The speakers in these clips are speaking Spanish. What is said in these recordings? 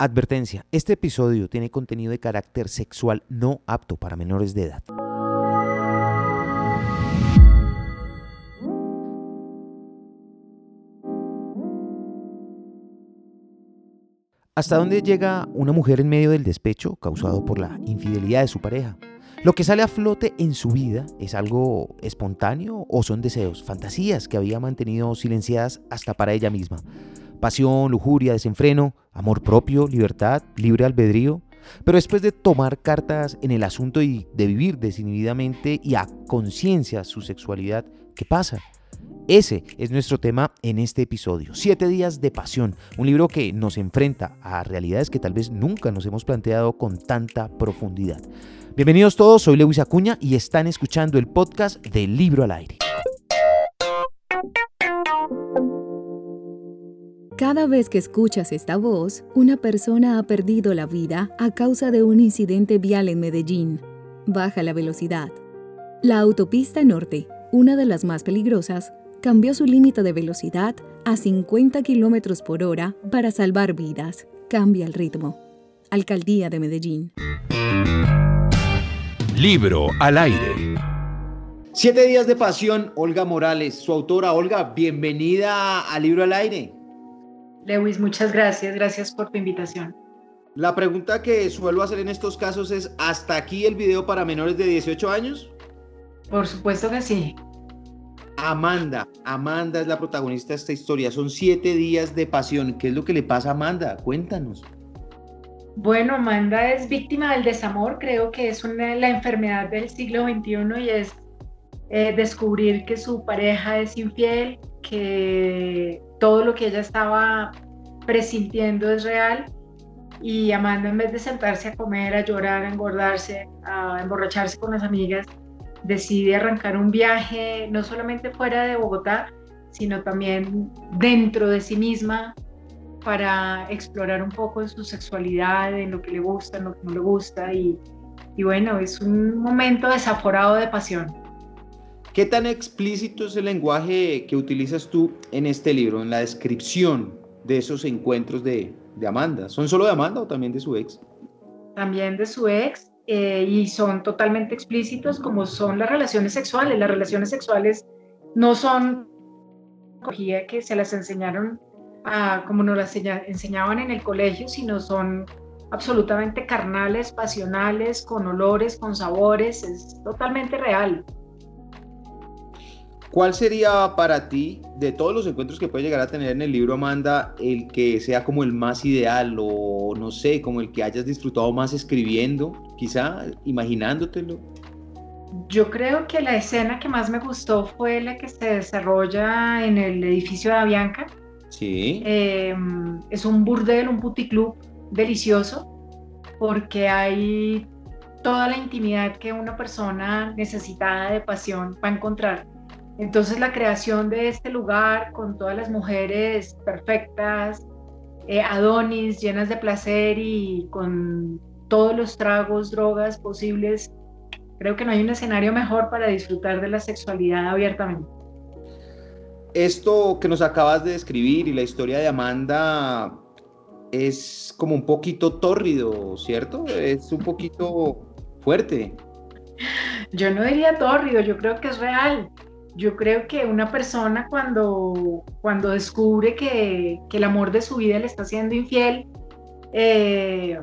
Advertencia, este episodio tiene contenido de carácter sexual no apto para menores de edad. ¿Hasta dónde llega una mujer en medio del despecho causado por la infidelidad de su pareja? ¿Lo que sale a flote en su vida es algo espontáneo o son deseos, fantasías que había mantenido silenciadas hasta para ella misma? Pasión, lujuria, desenfreno, amor propio, libertad, libre albedrío. Pero después de tomar cartas en el asunto y de vivir desinhibidamente y a conciencia su sexualidad, ¿qué pasa? Ese es nuestro tema en este episodio. Siete días de pasión, un libro que nos enfrenta a realidades que tal vez nunca nos hemos planteado con tanta profundidad. Bienvenidos todos, soy Lewis Acuña y están escuchando el podcast del Libro al Aire. Cada vez que escuchas esta voz, una persona ha perdido la vida a causa de un incidente vial en Medellín. Baja la velocidad. La autopista norte, una de las más peligrosas, cambió su límite de velocidad a 50 km por hora para salvar vidas. Cambia el ritmo. Alcaldía de Medellín. Libro al aire. Siete días de pasión, Olga Morales, su autora. Olga, bienvenida a Libro al aire. Lewis, muchas gracias. Gracias por tu invitación. La pregunta que suelo hacer en estos casos es, ¿hasta aquí el video para menores de 18 años? Por supuesto que sí. Amanda, Amanda es la protagonista de esta historia. Son siete días de pasión. ¿Qué es lo que le pasa a Amanda? Cuéntanos. Bueno, Amanda es víctima del desamor. Creo que es una, la enfermedad del siglo XXI y es eh, descubrir que su pareja es infiel, que todo lo que ella estaba presintiendo es real. Y Amanda, en vez de sentarse a comer, a llorar, a engordarse, a emborracharse con las amigas, decide arrancar un viaje no solamente fuera de Bogotá, sino también dentro de sí misma para explorar un poco de su sexualidad, en lo que le gusta, en lo que no le gusta y bueno, es un momento desaforado de pasión. ¿Qué tan explícito es el lenguaje que utilizas tú en este libro, en la descripción de esos encuentros de, Amanda? ¿Son solo de Amanda o también de su ex? También de su ex eh, y son totalmente explícitos como son las relaciones sexuales. Las relaciones sexuales no son que se las enseñaron como nos las enseñaban en el colegio, sino son absolutamente carnales, pasionales, con olores, con sabores, es totalmente real. ¿Cuál sería para ti, de todos los encuentros que puedes llegar a tener en el libro, Amanda, el que sea como el más ideal o no sé, como el que hayas disfrutado más escribiendo, quizá imaginándotelo? Yo creo que la escena que más me gustó fue la que se desarrolla en el edificio de Avianca. Sí. Em, es un burdel, un puticlub delicioso, porque hay toda la intimidad que una persona necesitada de pasión va a encontrar entonces la creación de este lugar con todas las mujeres perfectas, eh, adonis, llenas de placer y con todos los tragos, drogas posibles, creo que no hay un escenario mejor para disfrutar de la sexualidad abiertamente. Esto que nos acabas de describir y la historia de Amanda es como un poquito tórrido, ¿cierto? Es un poquito fuerte. Yo no diría tórrido, yo creo que es real yo creo que una persona cuando, cuando descubre que, el amor de su vida le está siendo infiel, eh,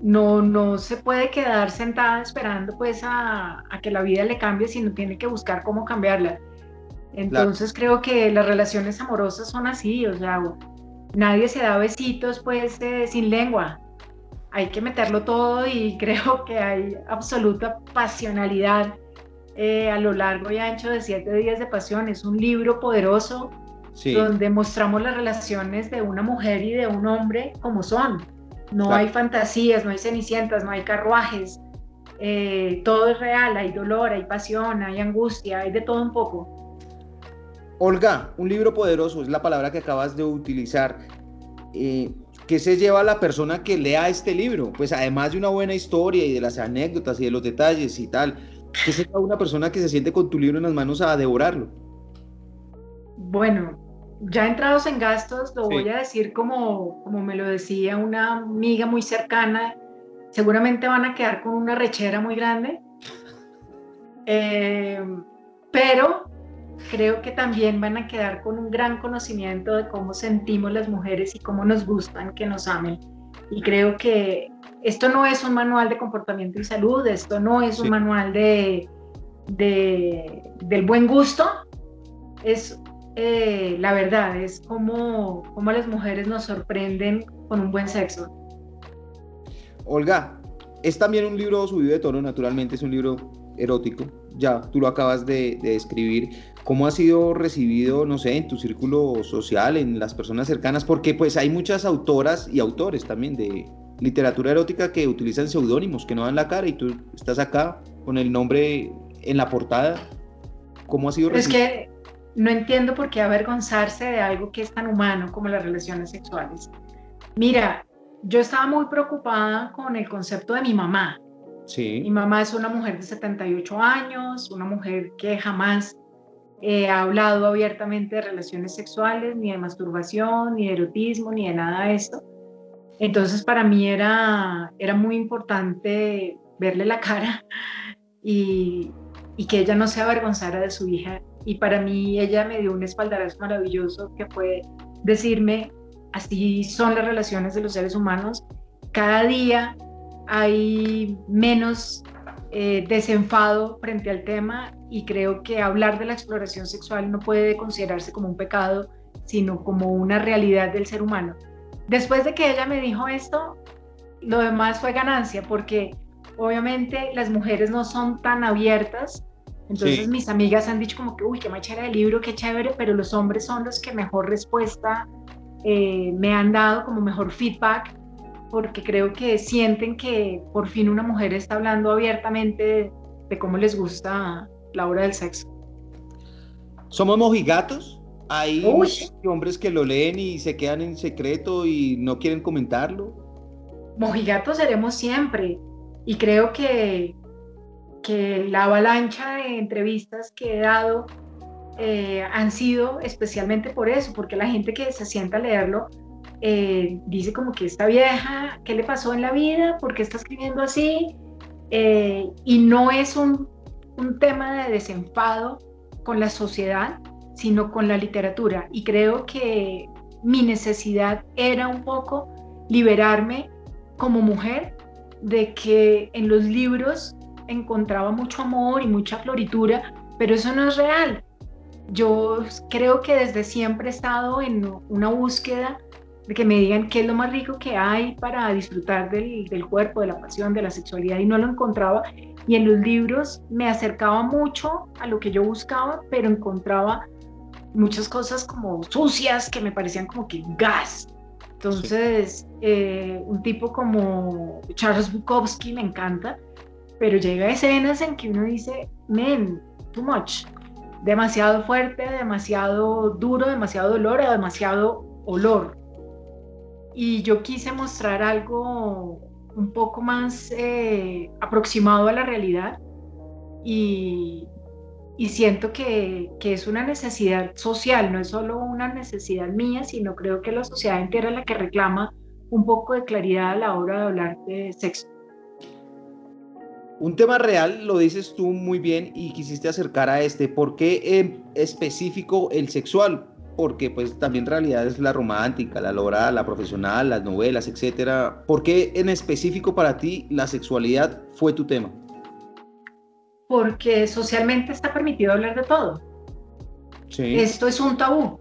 no, no se puede quedar sentada esperando pues a, que la vida le cambie, sino tiene que buscar cómo cambiarla. Entonces creo que las relaciones amorosas son así, o sea, nadie se da besitos pues eh, sin lengua. Hay que meterlo todo y creo que hay absoluta pasionalidad eh, a lo largo y ancho de Siete Días de Pasión. Es un libro poderoso donde mostramos las relaciones de una mujer y de un hombre como son. No hay fantasías, no hay cenicientas, no hay carruajes. Eh, todo es real, hay dolor, hay pasión, hay angustia, hay de todo un poco. Olga, un libro poderoso es la palabra que acabas de utilizar. Eh, ¿Qué se lleva a la persona que lea este libro? Pues además de una buena historia y de las anécdotas y de los detalles y tal, ¿Qué sería una persona que se siente con tu libro en las manos a devorarlo? Bueno, ya entrados en gastos, lo voy a decir como, como me lo decía una amiga muy cercana, seguramente van a quedar con una rechera muy grande, eh, pero creo que también van a quedar con un gran conocimiento de cómo sentimos las mujeres y cómo nos gustan que nos amen. Y creo que esto no es un manual de comportamiento y salud, esto no es un manual de, del buen gusto, es eh, la verdad, es como, como las mujeres nos sorprenden con un buen sexo. Olga, es también un libro subido de tono, naturalmente es un libro erótico, ya tú lo acabas de, de escribir. ¿Cómo ha sido recibido, no sé, en tu círculo social, en las personas cercanas? Porque pues hay muchas autoras y autores también de literatura erótica que utilizan seudónimos, que no dan la cara y tú estás acá con el nombre en la portada. ¿Cómo ha sido? Es que no entiendo por qué avergonzarse de algo que es tan humano como las relaciones sexuales. Mira, yo estaba muy preocupada con el concepto de mi mamá. Sí. Mi mamá es una mujer de 78 años, una mujer que jamás eh, ha hablado abiertamente de relaciones sexuales, ni de masturbación, ni de erotismo, ni de nada de esto. Entonces para mí era, era muy importante verle la cara y, que ella no se avergonzara de su hija y para mí ella me dio un espaldarazo maravilloso que fue decirme, así son las relaciones de los seres humanos, cada día hay menos eh, desenfado frente al tema y creo que hablar de la exploración sexual no puede considerarse como un pecado, sino como una realidad del ser humano. Después de que ella me dijo esto, lo demás fue ganancia, porque obviamente las mujeres no son tan abiertas entonces mis amigas han dicho como que, uy, qué machera de libro, qué chévere, pero los hombres son los que mejor respuesta eh, me han dado, como mejor feedback, porque creo que sienten que por fin una mujer está hablando abiertamente de, cómo les gusta la hora del sexo. ¿Somos mojigatos? Hay hombres que lo leen y se quedan en secreto y no quieren comentarlo. Mojigatos seremos siempre. Y creo que que la avalancha de entrevistas que he dado eh, han sido especialmente por eso, porque la gente que se sienta a leerlo eh, dice como que esta vieja, ¿qué le pasó en la vida? ¿Por qué está escribiendo así? Eh, y no es un, un tema de desenfado con la sociedad, sino con la literatura. Y creo que mi necesidad era un poco liberarme como mujer de que en los libros encontraba mucho amor y mucha floritura, pero eso no es real. Yo creo que desde siempre he estado en una búsqueda de que me digan qué es lo más rico que hay para disfrutar del, del cuerpo, de la pasión, de la sexualidad, y no lo encontraba. Y en los libros me acercaba mucho a lo que yo buscaba, pero encontraba muchas cosas como sucias que me parecían como que gas. Entonces, eh, un tipo como Charles Bukowski me encanta, pero llega a escenas en que uno dice, men, too much, demasiado fuerte, demasiado duro, demasiado dolor, demasiado olor. Y yo quise mostrar algo un poco más eh, aproximado a la realidad y, y siento que, que, es una necesidad social, no es solo una necesidad mía, sino creo que la sociedad entera es la que reclama un poco de claridad a la hora de hablar de sexo. Un tema real, lo dices tú muy bien y quisiste acercar a este. ¿Por qué en específico el sexual? Porque pues también realidad es la romántica, la lograda, la profesional, las novelas, etcétera. ¿Por qué en específico para ti la sexualidad fue tu tema? Porque socialmente está permitido hablar de todo. Sí. Esto es un tabú.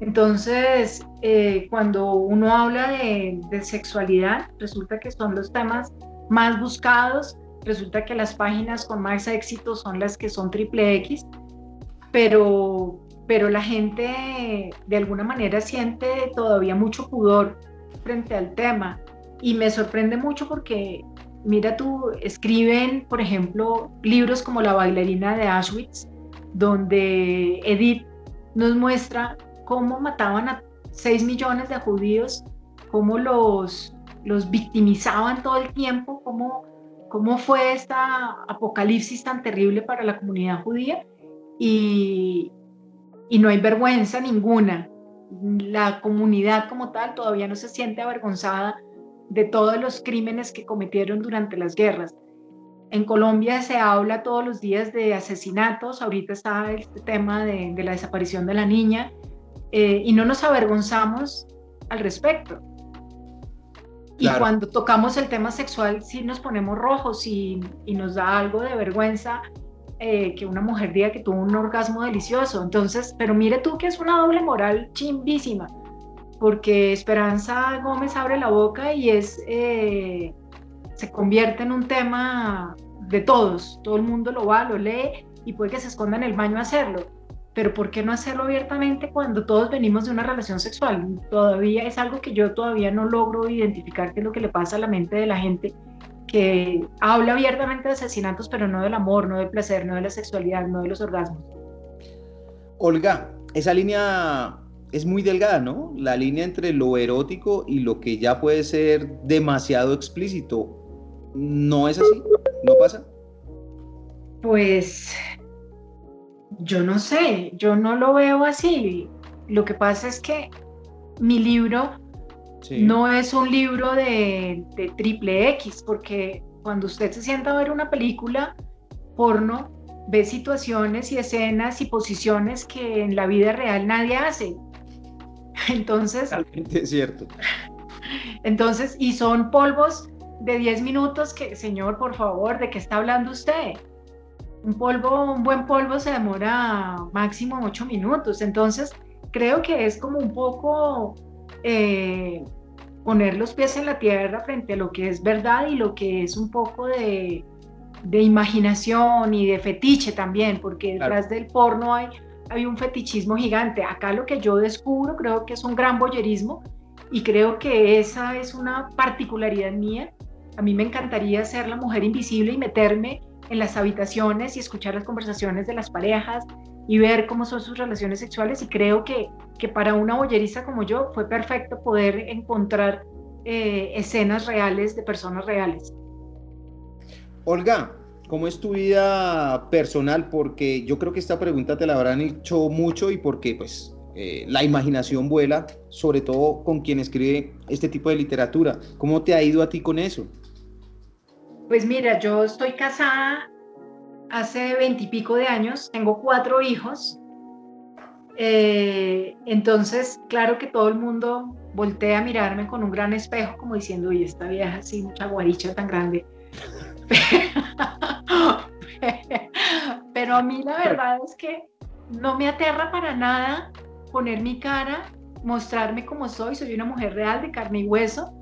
Entonces, eh, cuando uno habla de, de sexualidad, resulta que son los temas más buscados resulta que las páginas con más éxito son las que son triple X, pero, pero la gente de alguna manera siente todavía mucho pudor frente al tema y me sorprende mucho porque, mira tú, escriben, por ejemplo, libros como La bailarina de Auschwitz, donde Edith nos muestra cómo mataban a 6 millones de judíos, cómo los, los victimizaban todo el tiempo, cómo cómo fue esta apocalipsis tan terrible para la comunidad judía y, y no hay vergüenza ninguna. la comunidad como tal todavía no se siente avergonzada de todos los crímenes que cometieron durante las guerras. En Colombia se habla todos los días de asesinatos, ahorita está este tema de, la desaparición de la niña, eh, y no nos avergonzamos al respecto. Y cuando tocamos el tema sexual, sí nos ponemos rojos y, y nos da algo de vergüenza eh, que una mujer diga que tuvo un orgasmo delicioso. Entonces, pero mire tú que es una doble moral chimbísima, porque Esperanza Gómez abre la boca y es, eh, se convierte en un tema de todos. Todo el mundo lo va, lo lee y puede que se esconda en el baño a hacerlo. Pero ¿por qué no hacerlo abiertamente cuando todos venimos de una relación sexual? Todavía es algo que yo todavía no logro identificar qué es lo que le pasa a la mente de la gente que habla abiertamente de asesinatos, pero no del amor, no del placer, no de la sexualidad, no de los orgasmos. Olga, esa línea es muy delgada, ¿no? La línea entre lo erótico y lo que ya puede ser demasiado explícito. ¿No es así? ¿No pasa? Pues yo no sé, yo no lo veo así. Lo que pasa es que mi libro no es un libro de, triple X, porque cuando usted se sienta a ver una película porno, ve situaciones y escenas y posiciones que en la vida real nadie hace. Entonces... Es cierto. Entonces, y son polvos de 10 minutos que, señor, por favor, ¿de qué está hablando usted? Un polvo, un buen polvo se demora máximo 8 minutos. Entonces, creo que es como un poco eh, poner los pies en la tierra frente a lo que es verdad y lo que es un poco de, imaginación y de fetiche también, porque detrás del porno hay, hay un fetichismo gigante. Acá lo que yo descubro creo que es un gran boyerismo y creo que esa es una particularidad mía. A mí me encantaría ser la mujer invisible y meterme en las habitaciones y escuchar las conversaciones de las parejas y ver cómo son sus relaciones sexuales y creo que, que para una boyerista como yo fue perfecto poder encontrar eh, escenas reales de personas reales. Olga, ¿cómo es tu vida personal? Porque yo creo que esta pregunta te la habrán hecho mucho y porque pues eh, la imaginación vuela, sobre todo con quien escribe este tipo de literatura. ¿Cómo te ha ido a ti con eso? Pues mira, yo estoy casada hace veintipico de años, tengo cuatro hijos. Eh, entonces, claro que todo el mundo voltea a mirarme con un gran espejo, como diciendo, uy, esta vieja así, mucha guaricha tan grande. Pero a mí la verdad es que no me aterra para nada poner mi cara, mostrarme como soy, soy una mujer real de carne y hueso.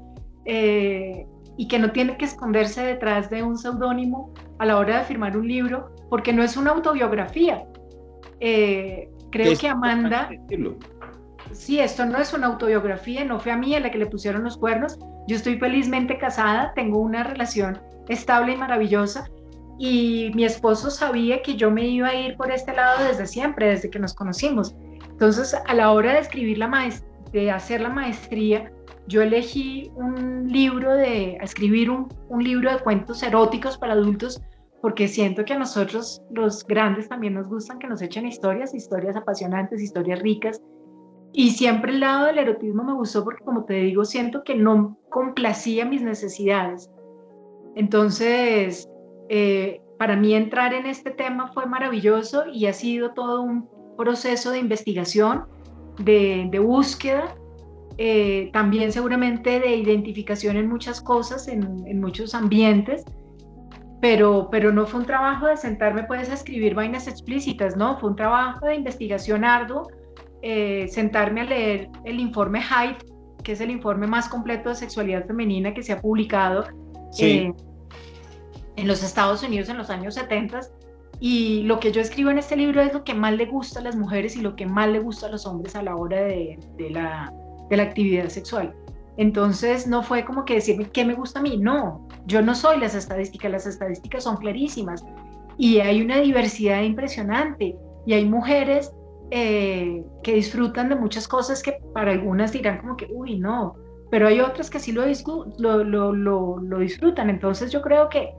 Eh, y que no tiene que esconderse detrás de un seudónimo a la hora de firmar un libro, porque no es una autobiografía. Eh, creo que Amanda... Sí, esto no es una autobiografía, no fue a mí a la que le pusieron los cuernos. Yo estoy felizmente casada, tengo una relación estable y maravillosa y mi esposo sabía que yo me iba a ir por este lado desde siempre, desde que nos conocimos. Entonces, a la hora de escribir la de hacer la maestría, yo elegí un libro de, escribir un, libro de cuentos eróticos para adultos porque siento que a nosotros los grandes también nos gustan que nos echen historias, historias apasionantes, historias ricas. Y siempre el lado del erotismo me gustó porque, como te digo, siento que no complacía mis necesidades. Entonces, eh, para mí entrar en este tema fue maravilloso y ha sido todo un proceso de investigación, de, de búsqueda eh, también seguramente de identificación en muchas cosas, en, muchos ambientes, pero, pero no fue un trabajo de sentarme pues a escribir vainas explícitas, no, fue un trabajo de investigación arduo, eh, sentarme a leer el informe Hyde, que es el informe más completo de sexualidad femenina que se ha publicado eh, en los Estados Unidos en los años 70. Y lo que yo escribo en este libro es lo que más le gusta a las mujeres y lo que más le gusta a los hombres a la hora de la de la actividad sexual. Entonces no fue como que decirme qué me gusta a mí, no, yo no soy las estadísticas, las estadísticas son clarísimas. Y hay una diversidad impresionante. Y hay mujeres eh, que disfrutan de muchas cosas que para algunas dirán como que, uy, no, pero hay otras que sí lo, lo, lo, lo disfrutan, entonces yo creo que,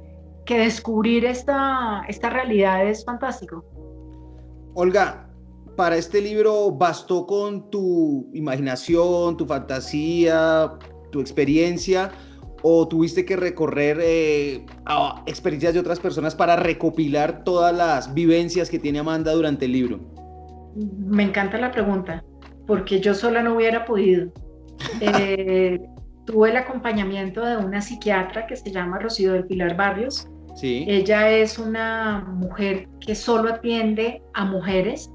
que descubrir esta, esta realidad es fantástico. Olga, para este libro bastó con tu imaginación, tu fantasía, tu experiencia? ¿O tuviste que recorrer eh, experiencias de otras personas para recopilar todas las vivencias que tiene Amanda durante el libro? Me encanta la pregunta, porque yo sola no hubiera podido. Eh, tuve el acompañamiento de una psiquiatra que se llama Rocío del Pilar Barrios. Sí. Ella es una mujer que solo atiende a mujeres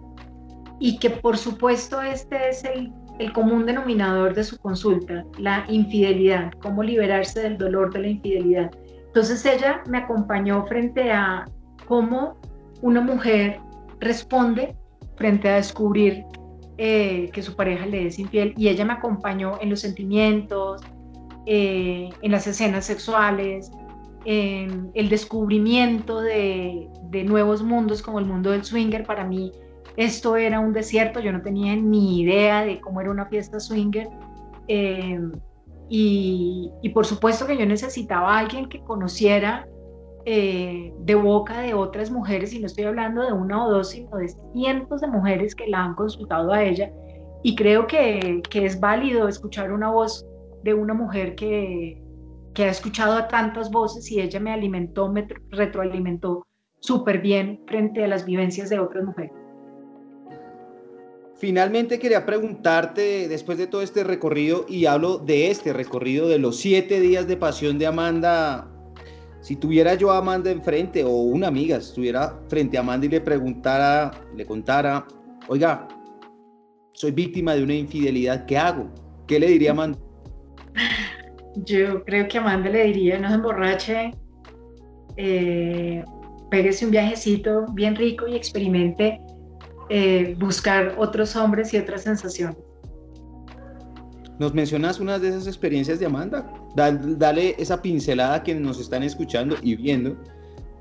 y que por supuesto este es el, el común denominador de su consulta, la infidelidad, cómo liberarse del dolor de la infidelidad. Entonces ella me acompañó frente a cómo una mujer responde frente a descubrir eh, que su pareja le es infiel y ella me acompañó en los sentimientos, eh, en las escenas sexuales, en el descubrimiento de, de, nuevos mundos como el mundo del swinger. Para mí esto era un desierto, yo no tenía ni idea de cómo era una fiesta swinger. Eh, y, y, por supuesto que yo necesitaba a alguien que conociera eh, de boca de otras mujeres, y no estoy hablando de una o dos, sino de cientos de mujeres que la han consultado a ella. Y creo que, que es válido escuchar una voz de una mujer que, que ha escuchado a tantas voces y ella me alimentó, me retroalimentó súper bien frente a las vivencias de otras mujeres. Finalmente quería preguntarte, después de todo este recorrido, y hablo de este recorrido de los siete días de pasión de Amanda, si tuviera yo a Amanda enfrente o una amiga estuviera frente a Amanda y le preguntara, le contara, oiga, soy víctima de una infidelidad, ¿qué hago? ¿Qué le diría Amanda? Yo creo que Amanda le diría, no se emborrache, eh, pégese un viajecito bien rico y experimente eh, buscar otros hombres y otras sensaciones. ¿Nos mencionas una de esas experiencias de Amanda? Dale, esa pincelada a quienes nos están escuchando y viendo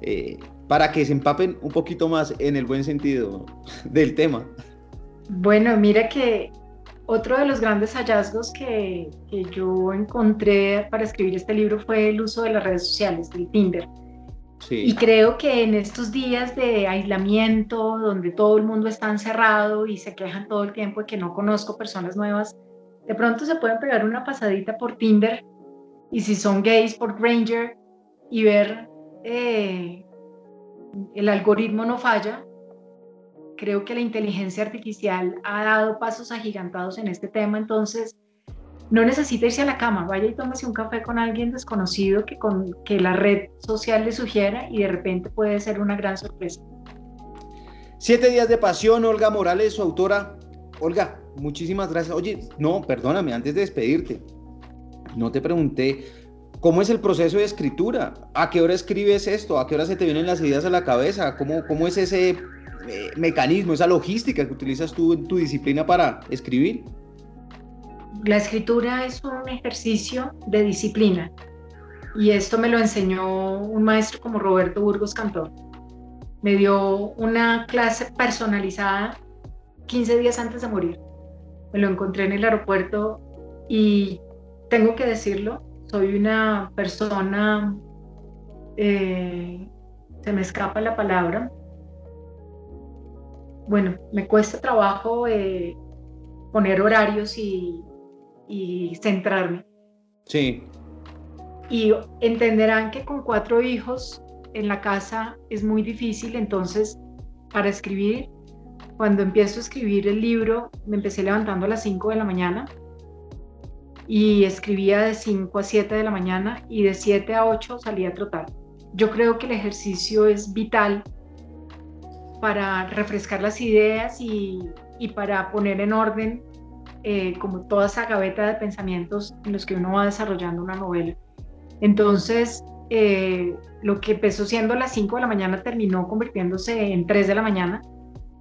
eh, para que se empapen un poquito más en el buen sentido del tema. Bueno, mira que otro de los grandes hallazgos que, que, yo encontré para escribir este libro fue el uso de las redes sociales, del Tinder. Sí. Y creo que en estos días de aislamiento, donde todo el mundo está encerrado y se quejan todo el tiempo de que no conozco personas nuevas, de pronto se pueden pegar una pasadita por Tinder y si son gays por Granger y ver eh, el algoritmo no falla. Creo que la inteligencia artificial ha dado pasos agigantados en este tema, entonces no necesita irse a la cama, vaya y tómese un café con alguien desconocido que, con, que la red social le sugiera y de repente puede ser una gran sorpresa. Siete días de pasión, Olga Morales, su autora. Olga, muchísimas gracias. Oye, no, perdóname, antes de despedirte, no te pregunté cómo es el proceso de escritura, a qué hora escribes esto, a qué hora se te vienen las ideas a la cabeza, cómo, cómo es ese eh, mecanismo, esa logística que utilizas tú en tu disciplina para escribir. La escritura es un ejercicio de disciplina y esto me lo enseñó un maestro como Roberto Burgos Cantor. Me dio una clase personalizada 15 días antes de morir me lo encontré en el aeropuerto y tengo que decirlo, soy una persona, eh, se me escapa la palabra, bueno, me cuesta trabajo eh, poner horarios y, y centrarme. Sí. Y entenderán que con cuatro hijos en la casa es muy difícil, entonces para escribir cuando empiezo a escribir el libro, me empecé levantando a las 5 de la mañana y escribía de 5 a 7 de la mañana y de 7 a 8 salía a trotar. Yo creo que el ejercicio es vital para refrescar las ideas y, y para poner en orden eh, como toda esa gaveta de pensamientos en los que uno va desarrollando una novela. Entonces, eh, lo que empezó siendo las 5 de la mañana terminó convirtiéndose en 3 de la mañana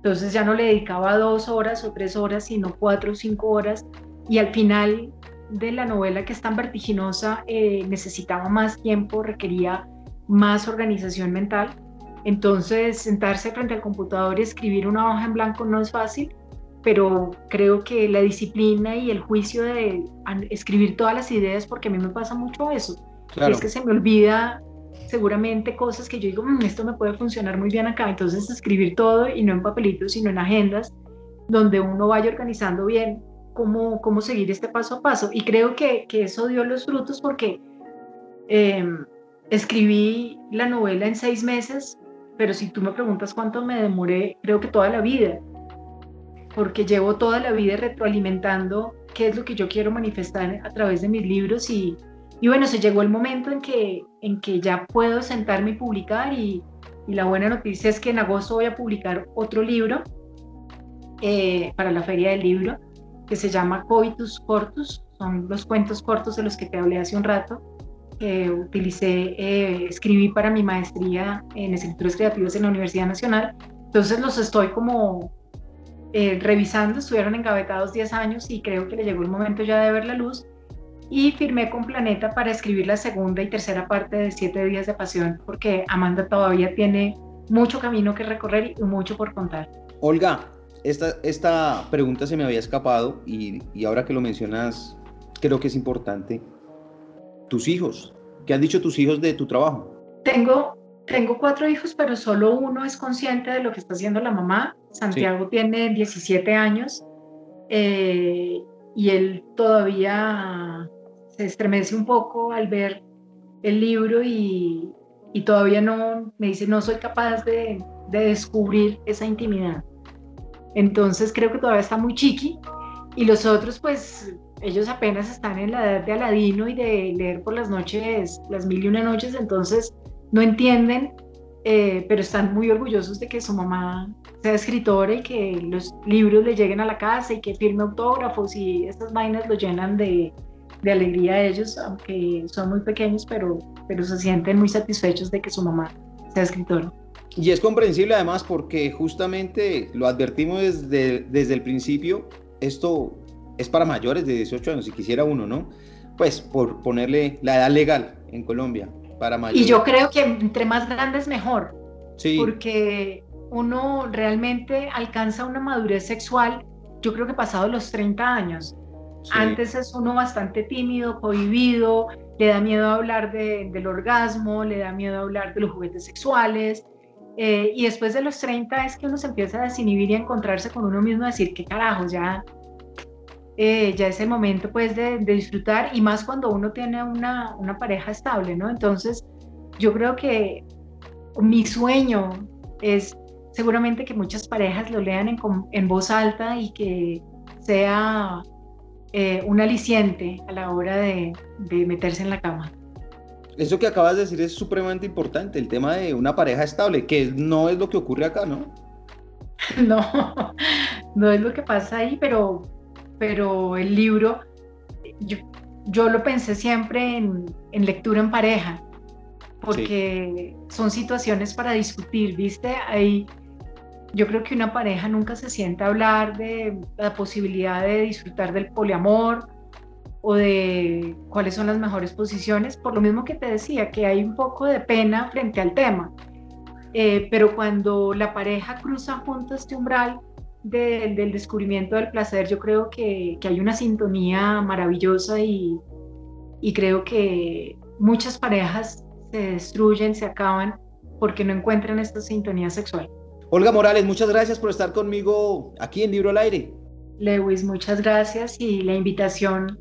entonces ya no le dedicaba dos horas o tres horas, sino cuatro o cinco horas. Y al final de la novela, que es tan vertiginosa, eh, necesitaba más tiempo, requería más organización mental. Entonces, sentarse frente al computador y escribir una hoja en blanco no es fácil, pero creo que la disciplina y el juicio de escribir todas las ideas, porque a mí me pasa mucho eso, es que se me olvida seguramente cosas que yo digo, mm, esto me puede funcionar muy bien acá, entonces escribir todo y no en papelitos, sino en agendas donde uno vaya organizando bien cómo, cómo seguir este paso a paso. Y creo que, que eso dio los frutos porque em, escribí la novela en seis meses, pero si tú me preguntas cuánto me demoré, creo que toda la vida, porque llevo toda la vida retroalimentando qué es lo que yo quiero manifestar a través de mis libros y, y bueno, se llegó el momento en que, en que ya puedo sentarme y publicar y, y la buena noticia es que en agosto voy a publicar otro libro eh, para la Feria del Libro que se llama Coitus Cortus, son los cuentos cortos de los que te hablé hace un rato, que utilicé, eh, escribí para mi maestría en escrituras creativas en la Universidad Nacional. Entonces los estoy como eh, revisando, estuvieron engavetados 10 años y creo que le llegó el momento ya de ver la luz. Y firmé con Planeta para escribir la segunda y tercera parte de Siete Días de Pasión, porque Amanda todavía tiene mucho camino que recorrer y mucho por contar. Olga, esta, esta pregunta se me había escapado y, y ahora que lo mencionas, creo que es importante. Tus hijos, ¿qué han dicho tus hijos de tu trabajo? Tengo, tengo cuatro hijos, pero solo uno es consciente de lo que está haciendo la mamá. Santiago tiene 17 años eh, y él todavía se estremece un poco al ver el libro y, y todavía no, me dice, no soy capaz de, de descubrir esa intimidad. Entonces creo que todavía está muy chiqui y los otros pues ellos apenas están en la edad de Aladino y de leer por las noches, las mil y una noches, entonces no entienden, eh, pero están muy orgullosos de que su mamá sea escritora y que los libros le lleguen a la casa y que firme autógrafos y estas vainas lo llenan de, de alegría a ellos, aunque son muy pequeños, pero, pero se sienten muy satisfechos de que su mamá sea escritora. Y es comprensible además porque justamente lo advertimos desde, desde el principio, esto es para mayores de 18 años, si quisiera uno, ¿no? Pues por ponerle la edad legal en Colombia para mayores. Y yo creo que entre más grandes mejor, sí. porque uno realmente alcanza una madurez sexual, yo creo que pasado los 30 años. Sí. Antes es uno bastante tímido, cohibido, le da miedo hablar de, del orgasmo, le da miedo hablar de los juguetes sexuales, eh, y después de los 30 es que uno se empieza a desinhibir y a encontrarse con uno mismo, a decir, qué carajos, ya, eh, ya es el momento pues de, de, disfrutar y más cuando uno tiene una, una, pareja estable, ¿no? Entonces, yo creo que mi sueño es seguramente que muchas parejas lo lean en, en voz alta y que sea eh, un aliciente a la hora de, de meterse en la cama. Eso que acabas de decir es supremamente importante, el tema de una pareja estable, que no es lo que ocurre acá, ¿no? No, no es lo que pasa ahí, pero, pero el libro, yo, yo lo pensé siempre en, en, lectura en pareja, porque sí. son situaciones para discutir, ¿viste? Ahí, yo creo que una pareja nunca se sienta a hablar de la posibilidad de disfrutar del poliamor o de cuáles son las mejores posiciones, por lo mismo que te decía, que hay un poco de pena frente al tema. Eh, pero cuando la pareja cruza junto este umbral de, del descubrimiento del placer, yo creo que, que hay una sintonía maravillosa y, y, creo que muchas parejas se destruyen, se acaban porque no encuentran esta sintonía sexual. Olga Morales, muchas gracias por estar conmigo aquí en Libro al Aire. Lewis, muchas gracias y la invitación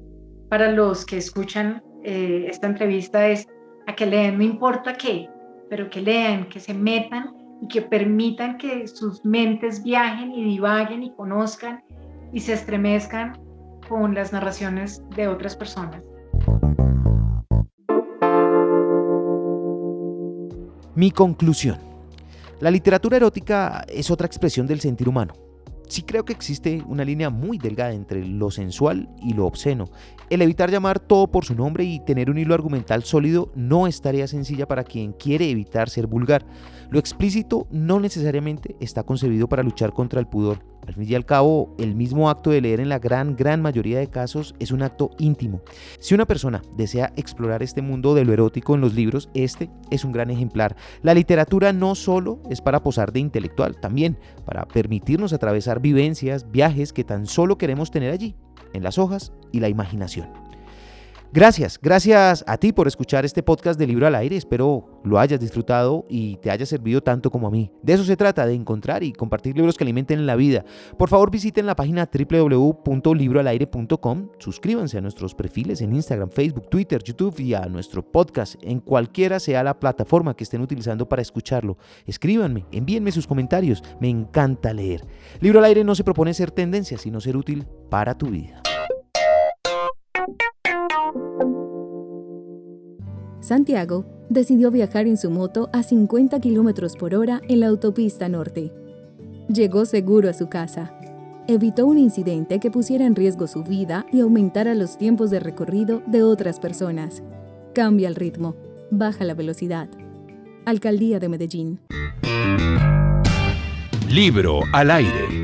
para los que escuchan eh, esta entrevista es a que lean, no importa qué, pero que lean, que se metan y que permitan que sus mentes viajen y divaguen y conozcan y se estremezcan con las narraciones de otras personas. Mi conclusión. La literatura erótica es otra expresión del sentir humano sí creo que existe una línea muy delgada entre lo sensual y lo obsceno. El evitar llamar todo por su nombre y tener un hilo argumental sólido no es tarea sencilla para quien quiere evitar ser vulgar. Lo explícito no necesariamente está concebido para luchar contra el pudor. Al fin y al cabo, el mismo acto de leer en la gran, gran mayoría de casos es un acto íntimo. Si una persona desea explorar este mundo de lo erótico en los libros, este es un gran ejemplar. La literatura no solo es para posar de intelectual, también para permitirnos atravesar vivencias, viajes que tan solo queremos tener allí, en las hojas y la imaginación. Gracias, gracias a ti por escuchar este podcast de Libro al Aire. Espero lo hayas disfrutado y te haya servido tanto como a mí. De eso se trata, de encontrar y compartir libros que alimenten la vida. Por favor, visiten la página www.libroalaire.com. Suscríbanse a nuestros perfiles en Instagram, Facebook, Twitter, YouTube y a nuestro podcast en cualquiera sea la plataforma que estén utilizando para escucharlo. Escríbanme, envíenme sus comentarios. Me encanta leer. Libro al Aire no se propone ser tendencia, sino ser útil para tu vida. Santiago decidió viajar en su moto a 50 km por hora en la autopista norte. Llegó seguro a su casa. Evitó un incidente que pusiera en riesgo su vida y aumentara los tiempos de recorrido de otras personas. Cambia el ritmo, baja la velocidad. Alcaldía de Medellín. Libro al aire.